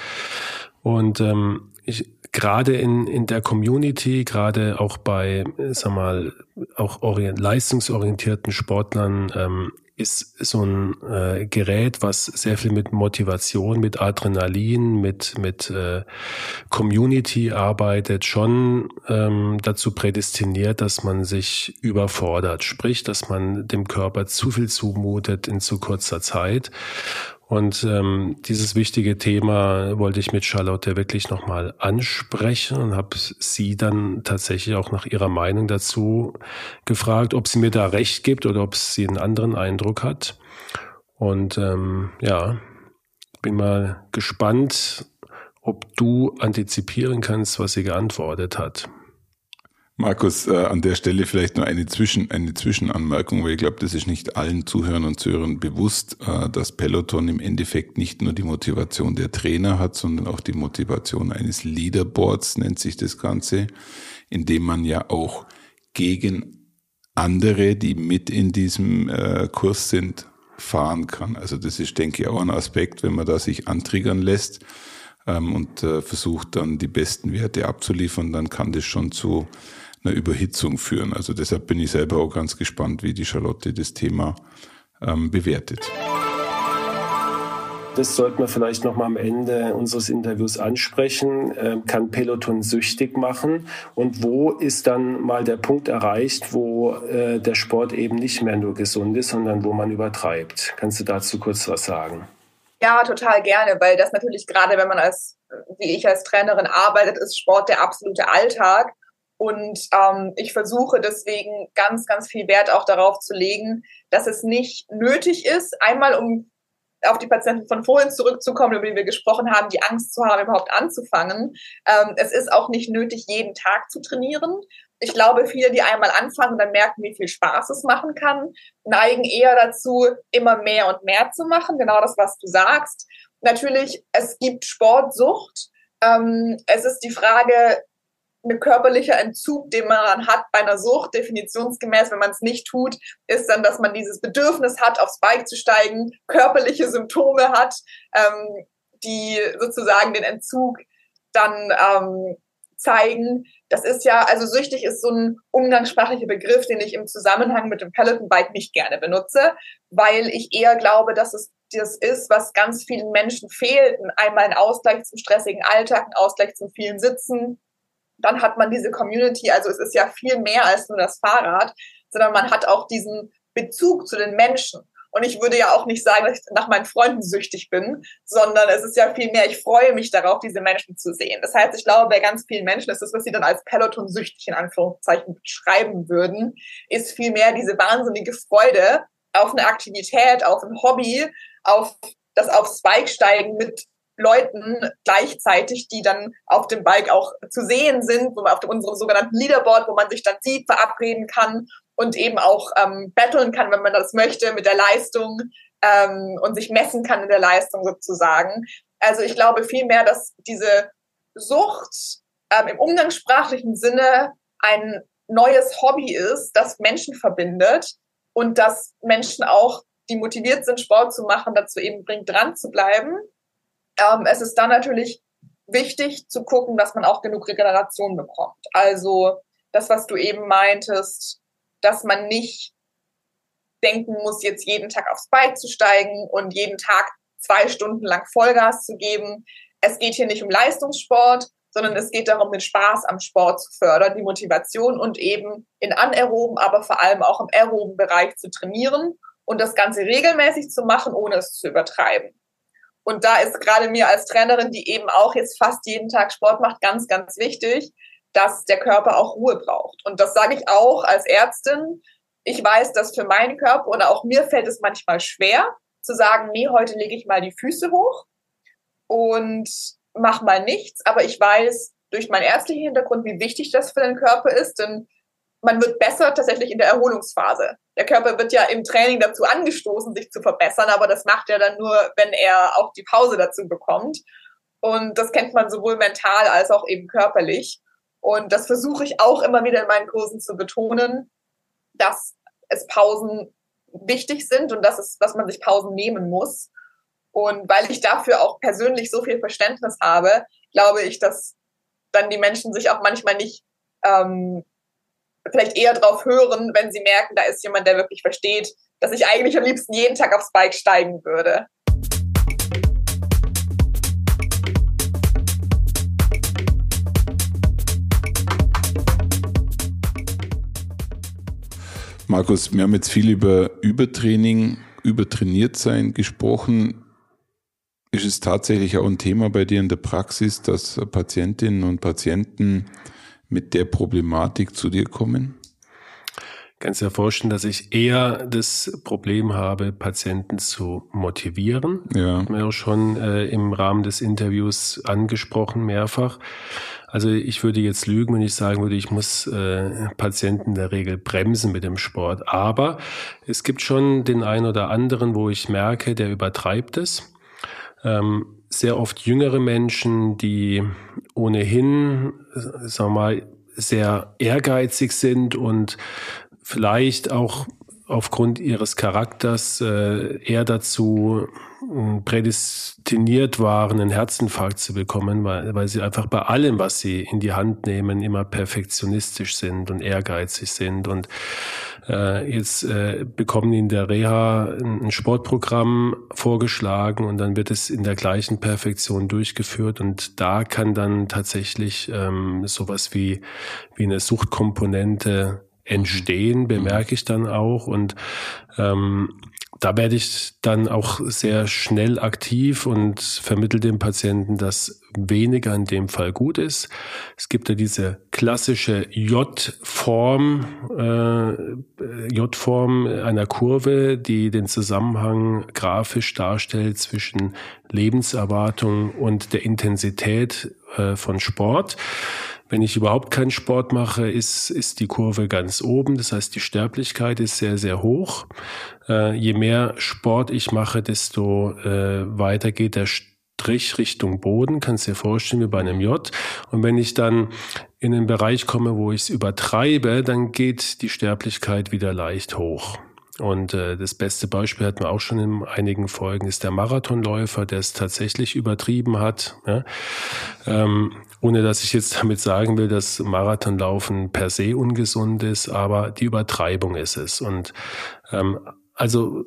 Und ähm, ich, gerade in, in der Community, gerade auch bei, sag mal, auch orient, leistungsorientierten Sportlern, ähm, ist so ein äh, Gerät, was sehr viel mit Motivation, mit Adrenalin, mit mit äh, Community arbeitet, schon ähm, dazu prädestiniert, dass man sich überfordert, sprich, dass man dem Körper zu viel zumutet in zu kurzer Zeit und ähm, dieses wichtige Thema wollte ich mit Charlotte wirklich nochmal ansprechen und habe sie dann tatsächlich auch nach ihrer Meinung dazu gefragt, ob sie mir da recht gibt oder ob sie einen anderen Eindruck hat. Und ähm, ja, bin mal gespannt, ob du antizipieren kannst, was sie geantwortet hat. Markus, äh, an der Stelle vielleicht nur eine, Zwischen, eine Zwischenanmerkung, weil ich glaube, das ist nicht allen Zuhörern und Zuhörern bewusst, äh, dass Peloton im Endeffekt nicht nur die Motivation der Trainer hat, sondern auch die Motivation eines Leaderboards, nennt sich das Ganze, indem man ja auch gegen andere, die mit in diesem äh, Kurs sind, fahren kann. Also das ist, denke ich, auch ein Aspekt, wenn man da sich antriggern lässt ähm, und äh, versucht dann die besten Werte abzuliefern, dann kann das schon zu einer Überhitzung führen. Also deshalb bin ich selber auch ganz gespannt, wie die Charlotte das Thema ähm, bewertet. Das sollten wir vielleicht noch mal am Ende unseres Interviews ansprechen. Ähm, kann Peloton süchtig machen? Und wo ist dann mal der Punkt erreicht, wo äh, der Sport eben nicht mehr nur gesund ist, sondern wo man übertreibt? Kannst du dazu kurz was sagen? Ja, total gerne, weil das natürlich gerade, wenn man als, wie ich als Trainerin arbeitet, ist Sport der absolute Alltag. Und ähm, ich versuche deswegen ganz, ganz viel Wert auch darauf zu legen, dass es nicht nötig ist, einmal um auf die Patienten von vorhin zurückzukommen, über die wir gesprochen haben, die Angst zu haben, überhaupt anzufangen. Ähm, es ist auch nicht nötig, jeden Tag zu trainieren. Ich glaube, viele, die einmal anfangen und dann merken, wie viel Spaß es machen kann, neigen eher dazu, immer mehr und mehr zu machen. Genau das, was du sagst. Natürlich, es gibt Sportsucht. Ähm, es ist die Frage, ein körperlicher Entzug, den man hat bei einer Sucht, definitionsgemäß, wenn man es nicht tut, ist dann, dass man dieses Bedürfnis hat, aufs Bike zu steigen, körperliche Symptome hat, ähm, die sozusagen den Entzug dann ähm, zeigen. Das ist ja, also süchtig ist so ein umgangssprachlicher Begriff, den ich im Zusammenhang mit dem Peloton Bike nicht gerne benutze, weil ich eher glaube, dass es das ist, was ganz vielen Menschen fehlt. Einmal ein Ausgleich zum stressigen Alltag, ein Ausgleich zum vielen Sitzen, dann hat man diese Community. Also es ist ja viel mehr als nur das Fahrrad, sondern man hat auch diesen Bezug zu den Menschen. Und ich würde ja auch nicht sagen, dass ich nach meinen Freunden süchtig bin, sondern es ist ja viel mehr, ich freue mich darauf, diese Menschen zu sehen. Das heißt, ich glaube, bei ganz vielen Menschen ist das, was sie dann als Peloton süchtig in Anführungszeichen beschreiben würden, ist viel mehr diese wahnsinnige Freude auf eine Aktivität, auf ein Hobby, auf das aufs Bike steigen mit Leuten gleichzeitig, die dann auf dem Bike auch zu sehen sind, wo man auf unserem sogenannten Leaderboard, wo man sich dann sieht, verabreden kann und eben auch ähm, battlen kann, wenn man das möchte, mit der Leistung ähm, und sich messen kann in der Leistung sozusagen. Also ich glaube vielmehr, dass diese Sucht ähm, im umgangssprachlichen Sinne ein neues Hobby ist, das Menschen verbindet und dass Menschen auch, die motiviert sind, Sport zu machen, dazu eben bringt, dran zu bleiben ähm, es ist dann natürlich wichtig zu gucken, dass man auch genug Regeneration bekommt. Also das, was du eben meintest, dass man nicht denken muss, jetzt jeden Tag aufs Bike zu steigen und jeden Tag zwei Stunden lang Vollgas zu geben. Es geht hier nicht um Leistungssport, sondern es geht darum, den Spaß am Sport zu fördern, die Motivation und eben in anaeroben, aber vor allem auch im aeroben Bereich zu trainieren und das Ganze regelmäßig zu machen, ohne es zu übertreiben. Und da ist gerade mir als Trainerin, die eben auch jetzt fast jeden Tag Sport macht, ganz, ganz wichtig, dass der Körper auch Ruhe braucht. Und das sage ich auch als Ärztin. Ich weiß, dass für meinen Körper oder auch mir fällt es manchmal schwer zu sagen, nee, heute lege ich mal die Füße hoch und mach mal nichts. Aber ich weiß durch meinen ärztlichen Hintergrund, wie wichtig das für den Körper ist, denn man wird besser tatsächlich in der Erholungsphase. Der Körper wird ja im Training dazu angestoßen, sich zu verbessern, aber das macht er dann nur, wenn er auch die Pause dazu bekommt. Und das kennt man sowohl mental als auch eben körperlich. Und das versuche ich auch immer wieder in meinen Kursen zu betonen, dass es Pausen wichtig sind und dass, es, dass man sich Pausen nehmen muss. Und weil ich dafür auch persönlich so viel Verständnis habe, glaube ich, dass dann die Menschen sich auch manchmal nicht ähm, vielleicht eher drauf hören, wenn sie merken, da ist jemand, der wirklich versteht, dass ich eigentlich am liebsten jeden Tag aufs Bike steigen würde. Markus, wir haben jetzt viel über Übertraining, übertrainiert sein gesprochen. Ist es tatsächlich auch ein Thema bei dir in der Praxis, dass Patientinnen und Patienten mit der Problematik zu dir kommen? Kannst dir vorstellen, dass ich eher das Problem habe, Patienten zu motivieren. Ja. Haben wir auch schon äh, im Rahmen des Interviews angesprochen, mehrfach. Also ich würde jetzt lügen, wenn ich sagen würde, ich muss äh, Patienten in der Regel bremsen mit dem Sport. Aber es gibt schon den einen oder anderen, wo ich merke, der übertreibt es. Ähm, sehr oft jüngere Menschen, die ohnehin, sagen wir mal, sehr ehrgeizig sind und vielleicht auch aufgrund ihres Charakters äh, eher dazu äh, prädestiniert waren, einen Herzinfarkt zu bekommen, weil, weil sie einfach bei allem, was sie in die Hand nehmen, immer perfektionistisch sind und ehrgeizig sind. Und äh, jetzt äh, bekommen die in der Reha ein Sportprogramm vorgeschlagen und dann wird es in der gleichen Perfektion durchgeführt. Und da kann dann tatsächlich ähm, sowas wie, wie eine Suchtkomponente entstehen, mhm. bemerke ich dann auch. Und ähm, da werde ich dann auch sehr schnell aktiv und vermittle dem Patienten, dass weniger in dem Fall gut ist. Es gibt ja diese klassische J-Form, äh, J-Form einer Kurve, die den Zusammenhang grafisch darstellt zwischen Lebenserwartung und der Intensität äh, von Sport. Wenn ich überhaupt keinen Sport mache, ist, ist die Kurve ganz oben. Das heißt, die Sterblichkeit ist sehr, sehr hoch. Äh, je mehr Sport ich mache, desto äh, weiter geht der Strich Richtung Boden. Kannst dir vorstellen, wie bei einem J. Und wenn ich dann in den Bereich komme, wo ich es übertreibe, dann geht die Sterblichkeit wieder leicht hoch. Und äh, das beste Beispiel hatten wir auch schon in einigen Folgen, ist der Marathonläufer, der es tatsächlich übertrieben hat. Ja? Ähm, ohne dass ich jetzt damit sagen will, dass Marathonlaufen per se ungesund ist, aber die Übertreibung ist es. Und ähm, also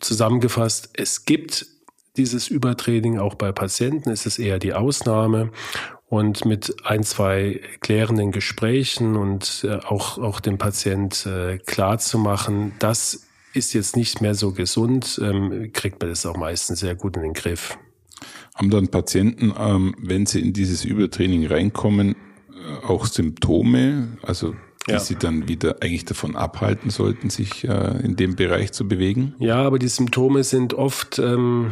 zusammengefasst, es gibt dieses Übertraining auch bei Patienten, es ist eher die Ausnahme. Und mit ein, zwei klärenden Gesprächen und äh, auch, auch dem Patient äh, klar zu machen, das ist jetzt nicht mehr so gesund, ähm, kriegt man das auch meistens sehr gut in den Griff. Haben dann Patienten, ähm, wenn sie in dieses Übertraining reinkommen, äh, auch Symptome? Also die ja. sie dann wieder eigentlich davon abhalten sollten, sich äh, in dem Bereich zu bewegen? Ja, aber die Symptome sind oft, ähm,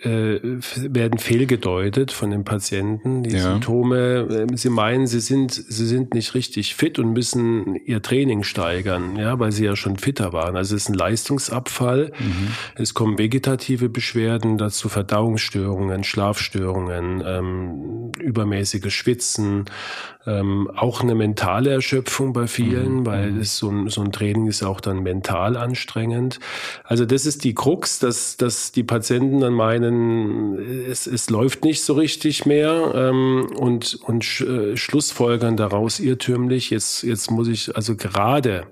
äh, werden fehlgedeutet von den Patienten. Die ja. Symptome, äh, sie meinen, sie sind, sie sind nicht richtig fit und müssen ihr Training steigern, ja, weil sie ja schon fitter waren. Also es ist ein Leistungsabfall. Mhm. Es kommen vegetative Beschwerden dazu, Verdauungsstörungen, Schlafstörungen, ähm, übermäßiges Schwitzen, ähm, auch eine mentale Erschöpfung bei vielen, mhm. weil mhm. es so ein, so ein Training ist auch dann mental anstrengend. Also das ist die Krux, dass, dass die Patienten dann meinen, es, es läuft nicht so richtig mehr ähm, und, und sch, äh, schlussfolgern daraus irrtümlich. Jetzt, jetzt muss ich also gerade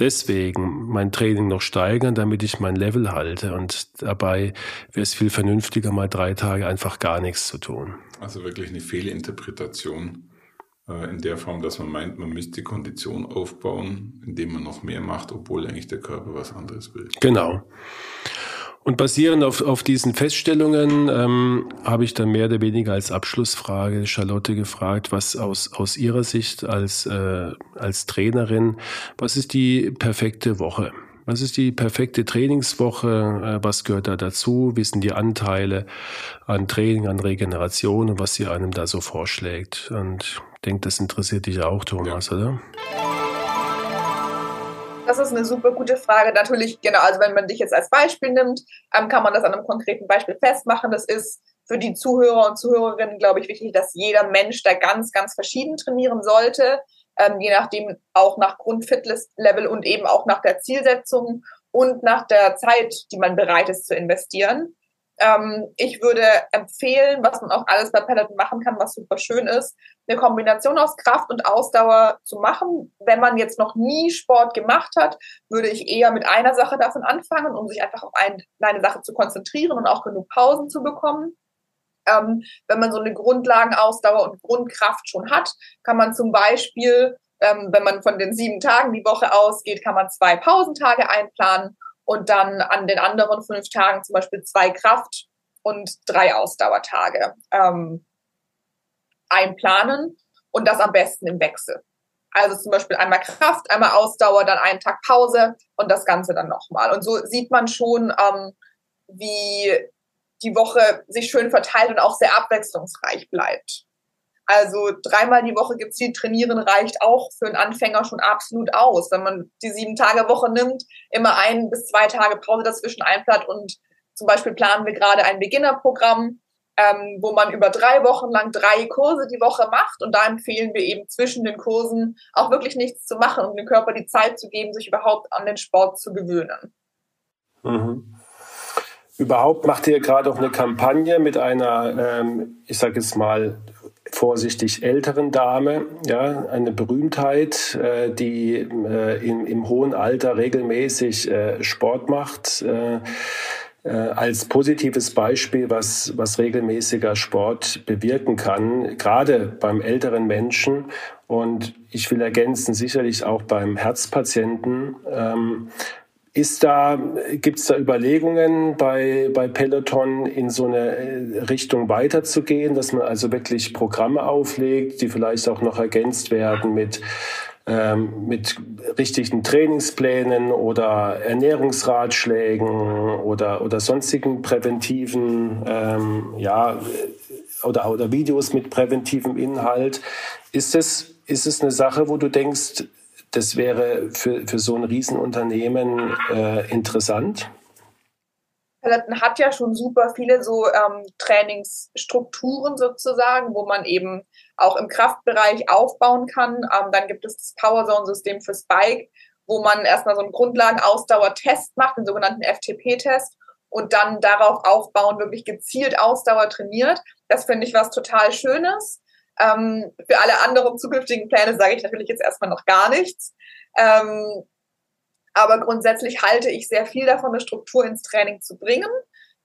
deswegen mein Training noch steigern, damit ich mein Level halte. Und dabei wäre es viel vernünftiger, mal drei Tage einfach gar nichts zu tun. Also wirklich eine Fehlinterpretation in der Form, dass man meint, man müsste die Kondition aufbauen, indem man noch mehr macht, obwohl eigentlich der Körper was anderes will. Genau. Und basierend auf, auf diesen Feststellungen ähm, habe ich dann mehr oder weniger als Abschlussfrage Charlotte gefragt, was aus, aus ihrer Sicht als, äh, als Trainerin, was ist die perfekte Woche? Was ist die perfekte Trainingswoche? Äh, was gehört da dazu? Wie sind die Anteile an Training, an Regeneration und was sie einem da so vorschlägt? Und denke, das interessiert dich auch, Thomas, ja. oder? Das ist eine super gute Frage. Natürlich, genau, also wenn man dich jetzt als Beispiel nimmt, ähm, kann man das an einem konkreten Beispiel festmachen. Das ist für die Zuhörer und Zuhörerinnen, glaube ich, wichtig, dass jeder Mensch da ganz, ganz verschieden trainieren sollte, ähm, je nachdem auch nach Grundfitness-Level und eben auch nach der Zielsetzung und nach der Zeit, die man bereit ist zu investieren. Ähm, ich würde empfehlen, was man auch alles bei Peloton machen kann, was super schön ist, eine Kombination aus Kraft und Ausdauer zu machen. Wenn man jetzt noch nie Sport gemacht hat, würde ich eher mit einer Sache davon anfangen, um sich einfach auf ein, eine Sache zu konzentrieren und auch genug Pausen zu bekommen. Ähm, wenn man so eine Grundlagenausdauer und Grundkraft schon hat, kann man zum Beispiel, ähm, wenn man von den sieben Tagen die Woche ausgeht, kann man zwei Pausentage einplanen und dann an den anderen fünf Tagen zum Beispiel zwei Kraft- und drei Ausdauertage ähm, einplanen und das am besten im Wechsel. Also zum Beispiel einmal Kraft, einmal Ausdauer, dann einen Tag Pause und das Ganze dann nochmal. Und so sieht man schon, ähm, wie die Woche sich schön verteilt und auch sehr abwechslungsreich bleibt. Also dreimal die Woche gezielt trainieren reicht auch für einen Anfänger schon absolut aus. Wenn man die sieben Tage Woche nimmt, immer ein bis zwei Tage Pause dazwischen einplant und zum Beispiel planen wir gerade ein Beginnerprogramm, ähm, wo man über drei Wochen lang drei Kurse die Woche macht und da empfehlen wir eben zwischen den Kursen auch wirklich nichts zu machen, um dem Körper die Zeit zu geben, sich überhaupt an den Sport zu gewöhnen. Mhm. Überhaupt macht ihr gerade auch eine Kampagne mit einer, ähm, ich sage jetzt mal, vorsichtig älteren Dame, ja, eine Berühmtheit, äh, die äh, im, im, hohen Alter regelmäßig äh, Sport macht, äh, als positives Beispiel, was, was regelmäßiger Sport bewirken kann, gerade beim älteren Menschen und ich will ergänzen, sicherlich auch beim Herzpatienten. Ähm, ist da, gibt es da Überlegungen bei, bei Peloton in so eine äh, Richtung weiterzugehen, dass man also wirklich Programme auflegt, die vielleicht auch noch ergänzt werden mit, ähm, mit richtigen Trainingsplänen oder Ernährungsratschlägen oder, oder sonstigen präventiven, ähm, ja, oder, oder Videos mit präventivem Inhalt. Ist es, ist es eine Sache, wo du denkst, das wäre für, für so ein Riesenunternehmen äh, interessant? Peloton hat ja schon super viele so ähm, Trainingsstrukturen sozusagen, wo man eben auch im Kraftbereich aufbauen kann. Ähm, dann gibt es das Powerzone-System fürs Bike, wo man erstmal so einen Grundlagen-Ausdauer-Test macht, den sogenannten FTP-Test, und dann darauf aufbauen, wirklich gezielt Ausdauer trainiert. Das finde ich was total Schönes. Ähm, für alle anderen zukünftigen Pläne sage ich natürlich jetzt erstmal noch gar nichts. Ähm, aber grundsätzlich halte ich sehr viel davon, eine Struktur ins Training zu bringen.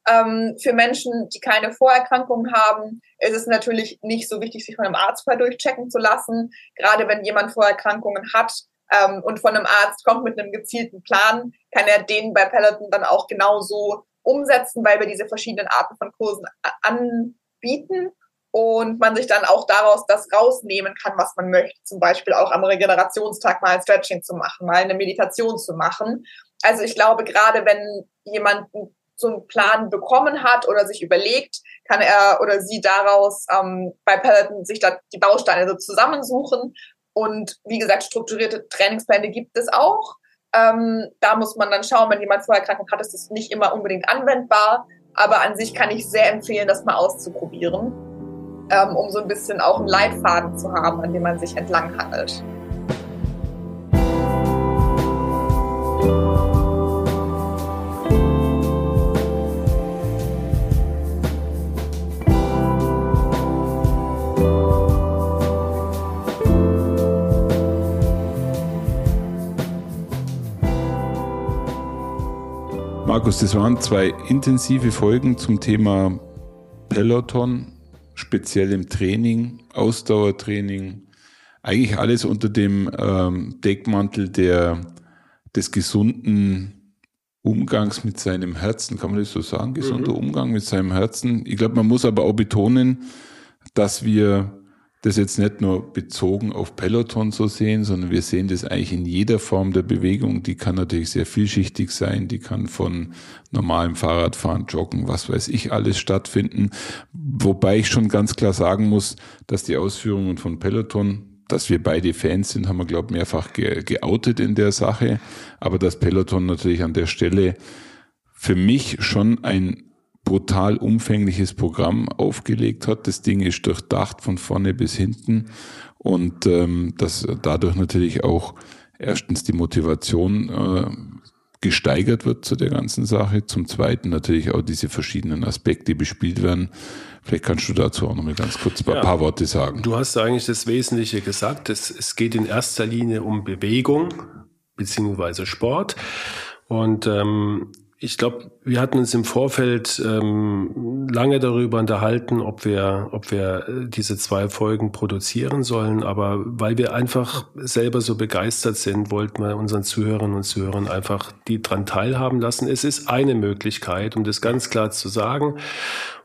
Ähm, für Menschen, die keine Vorerkrankungen haben, ist es natürlich nicht so wichtig, sich von einem Arzt vorher durchchecken zu lassen. Gerade wenn jemand Vorerkrankungen hat ähm, und von einem Arzt kommt mit einem gezielten Plan, kann er den bei Peloton dann auch genauso umsetzen, weil wir diese verschiedenen Arten von Kursen anbieten und man sich dann auch daraus das rausnehmen kann, was man möchte. Zum Beispiel auch am Regenerationstag mal ein Stretching zu machen, mal eine Meditation zu machen. Also ich glaube, gerade wenn jemand so einen Plan bekommen hat oder sich überlegt, kann er oder sie daraus ähm, bei Peloton sich da die Bausteine so zusammensuchen. Und wie gesagt, strukturierte Trainingspläne gibt es auch. Ähm, da muss man dann schauen, wenn jemand Vorerkrankung hat, ist das nicht immer unbedingt anwendbar. Aber an sich kann ich sehr empfehlen, das mal auszuprobieren ähm, um so ein bisschen auch einen Leitfaden zu haben, an dem man sich entlang handelt. Markus, das waren zwei intensive Folgen zum Thema Peloton speziell im Training, Ausdauertraining, eigentlich alles unter dem ähm, Deckmantel der, des gesunden Umgangs mit seinem Herzen, kann man das so sagen? Gesunder mhm. Umgang mit seinem Herzen. Ich glaube, man muss aber auch betonen, dass wir das jetzt nicht nur bezogen auf Peloton so sehen, sondern wir sehen das eigentlich in jeder Form der Bewegung. Die kann natürlich sehr vielschichtig sein, die kann von normalem Fahrradfahren, Joggen, was weiß ich, alles stattfinden. Wobei ich schon ganz klar sagen muss, dass die Ausführungen von Peloton dass wir beide Fans sind, haben wir, glaube ich, mehrfach ge geoutet in der Sache. Aber das Peloton natürlich an der Stelle für mich schon ein brutal umfängliches Programm aufgelegt hat. Das Ding ist durchdacht von vorne bis hinten und ähm, dass dadurch natürlich auch erstens die Motivation äh, gesteigert wird zu der ganzen Sache. Zum Zweiten natürlich auch diese verschiedenen Aspekte bespielt werden. Vielleicht kannst du dazu auch noch mal ganz kurz ein ja, paar Worte sagen. Du hast eigentlich das Wesentliche gesagt. Es, es geht in erster Linie um Bewegung beziehungsweise Sport. Und ähm, ich glaube, wir hatten uns im Vorfeld ähm, lange darüber unterhalten, ob wir, ob wir äh, diese zwei Folgen produzieren sollen. Aber weil wir einfach selber so begeistert sind, wollten wir unseren Zuhörerinnen und Zuhörern einfach die dran teilhaben lassen. Es ist eine Möglichkeit, um das ganz klar zu sagen.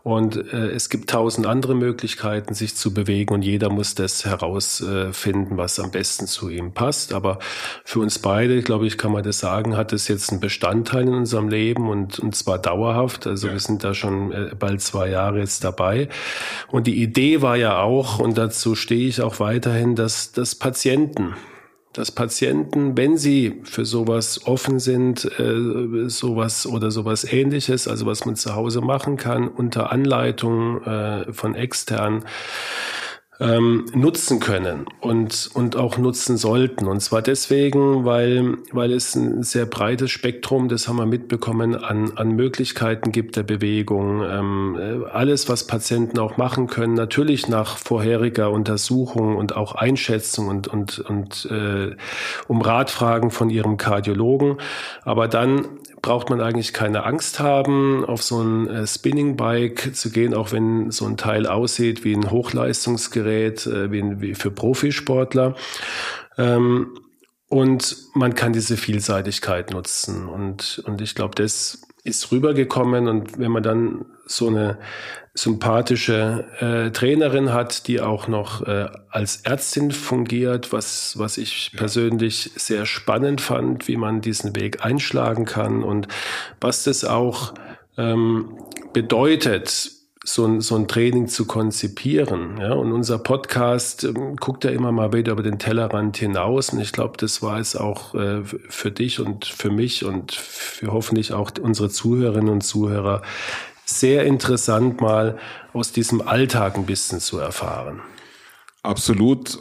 Und äh, es gibt tausend andere Möglichkeiten, sich zu bewegen und jeder muss das herausfinden, äh, was am besten zu ihm passt. Aber für uns beide, glaube ich, kann man das sagen, hat es jetzt einen Bestandteil in unserem Leben und, und zwar dauerhaft. Also ja. wir sind da schon äh, bald zwei Jahre jetzt dabei. Und die Idee war ja auch, und dazu stehe ich auch weiterhin, dass, dass Patienten dass Patienten, wenn sie für sowas offen sind, äh, sowas oder sowas ähnliches, also was man zu Hause machen kann, unter Anleitung äh, von externen, ähm, nutzen können und, und auch nutzen sollten. Und zwar deswegen, weil, weil es ein sehr breites Spektrum, das haben wir mitbekommen, an, an Möglichkeiten gibt der Bewegung. Ähm, äh, alles, was Patienten auch machen können, natürlich nach vorheriger Untersuchung und auch Einschätzung und, und, und äh, um Ratfragen von ihrem Kardiologen. Aber dann braucht man eigentlich keine Angst haben, auf so ein äh, Spinning Bike zu gehen, auch wenn so ein Teil aussieht wie ein Hochleistungsgerät, äh, wie, wie für Profisportler. Ähm, und man kann diese Vielseitigkeit nutzen. Und, und ich glaube, das ist rübergekommen. Und wenn man dann so eine sympathische äh, Trainerin hat, die auch noch äh, als Ärztin fungiert, was, was ich persönlich sehr spannend fand, wie man diesen Weg einschlagen kann und was das auch ähm, bedeutet, so ein, so ein Training zu konzipieren. Ja, und unser Podcast ähm, guckt ja immer mal wieder über den Tellerrand hinaus. Und ich glaube, das war es auch äh, für dich und für mich und für hoffentlich auch unsere Zuhörerinnen und Zuhörer sehr interessant, mal aus diesem Alltag ein bisschen zu erfahren. Absolut.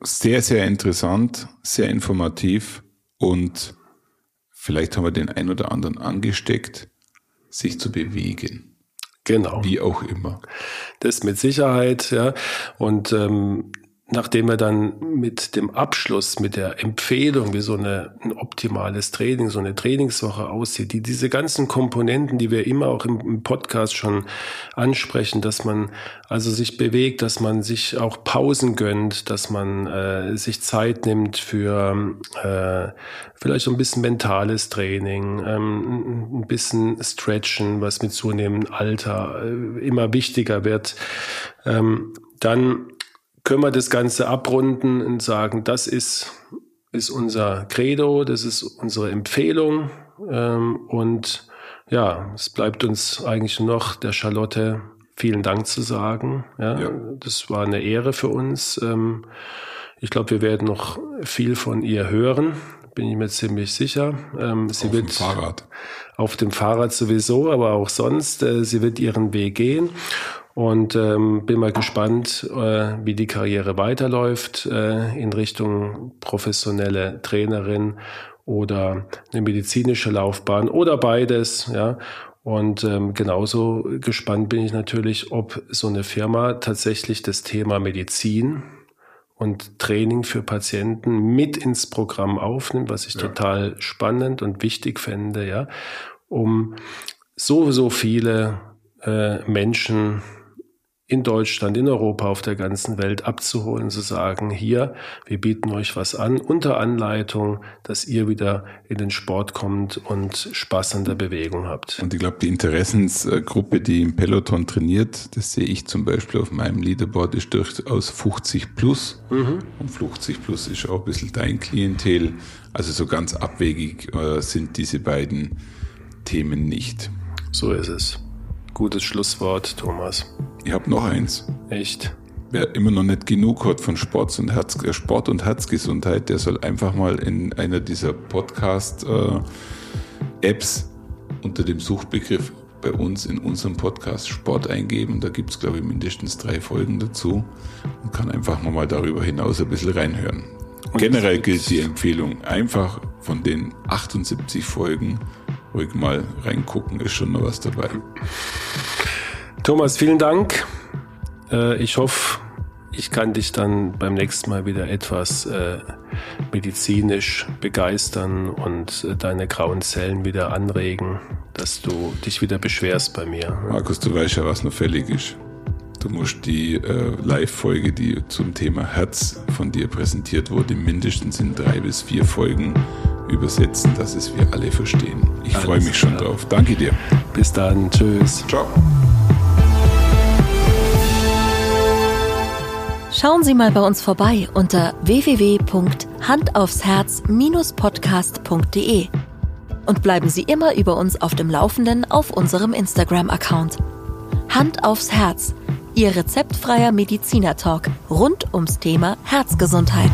Sehr, sehr interessant, sehr informativ und vielleicht haben wir den ein oder anderen angesteckt, sich zu bewegen. Genau. Wie auch immer. Das mit Sicherheit, ja. Und ähm, nachdem er dann mit dem Abschluss, mit der Empfehlung, wie so eine, ein optimales Training, so eine Trainingswoche aussieht, die diese ganzen Komponenten, die wir immer auch im, im, Podcast schon ansprechen, dass man also sich bewegt, dass man sich auch Pausen gönnt, dass man äh, sich Zeit nimmt für äh, vielleicht ein bisschen mentales Training, ähm, ein bisschen Stretchen, was mit zunehmendem Alter äh, immer wichtiger wird. Ähm, dann können wir das Ganze abrunden und sagen, das ist, ist unser Credo, das ist unsere Empfehlung. Ähm, und ja, es bleibt uns eigentlich noch der Charlotte vielen Dank zu sagen. Ja, ja. Das war eine Ehre für uns. Ähm, ich glaube, wir werden noch viel von ihr hören, bin ich mir ziemlich sicher. Ähm, sie auf wird dem Fahrrad. Auf dem Fahrrad sowieso, aber auch sonst. Äh, sie wird ihren Weg gehen. Und ähm, bin mal gespannt, äh, wie die Karriere weiterläuft äh, in Richtung professionelle Trainerin oder eine medizinische Laufbahn oder beides, ja. Und ähm, genauso gespannt bin ich natürlich, ob so eine Firma tatsächlich das Thema Medizin und Training für Patienten mit ins Programm aufnimmt, was ich ja. total spannend und wichtig fände, ja, um so, so viele äh, Menschen in Deutschland, in Europa, auf der ganzen Welt abzuholen, zu sagen, hier, wir bieten euch was an, unter Anleitung, dass ihr wieder in den Sport kommt und Spaß an der Bewegung habt. Und ich glaube, die Interessensgruppe, die im Peloton trainiert, das sehe ich zum Beispiel auf meinem Leaderboard, ist durchaus 50 plus. Mhm. Und 50 plus ist auch ein bisschen dein Klientel. Also so ganz abwegig äh, sind diese beiden Themen nicht. So ist es. Gutes Schlusswort, Thomas. Ich habe noch eins. Echt? Wer immer noch nicht genug hat von Sport und, Herz, äh, Sport und Herzgesundheit, der soll einfach mal in einer dieser Podcast-Apps äh, unter dem Suchbegriff bei uns in unserem Podcast Sport eingeben. Da gibt es, glaube ich, mindestens drei Folgen dazu und kann einfach mal darüber hinaus ein bisschen reinhören. Und Generell gilt die Empfehlung, einfach von den 78 Folgen ruhig mal reingucken, ist schon noch was dabei. Thomas, vielen Dank. Äh, ich hoffe, ich kann dich dann beim nächsten Mal wieder etwas äh, medizinisch begeistern und äh, deine grauen Zellen wieder anregen, dass du dich wieder beschwerst bei mir. Markus, du weißt ja, was noch fällig ist. Du musst die äh, Live-Folge, die zum Thema Herz von dir präsentiert wurde, mindestens in drei bis vier Folgen übersetzen, dass es wir alle verstehen. Ich freue mich schon klar. drauf. Danke dir. Bis dann. Tschüss. Ciao. Schauen Sie mal bei uns vorbei unter www.handaufsherz-podcast.de und bleiben Sie immer über uns auf dem Laufenden auf unserem Instagram-Account. Hand aufs Herz, Ihr rezeptfreier Mediziner-Talk rund ums Thema Herzgesundheit.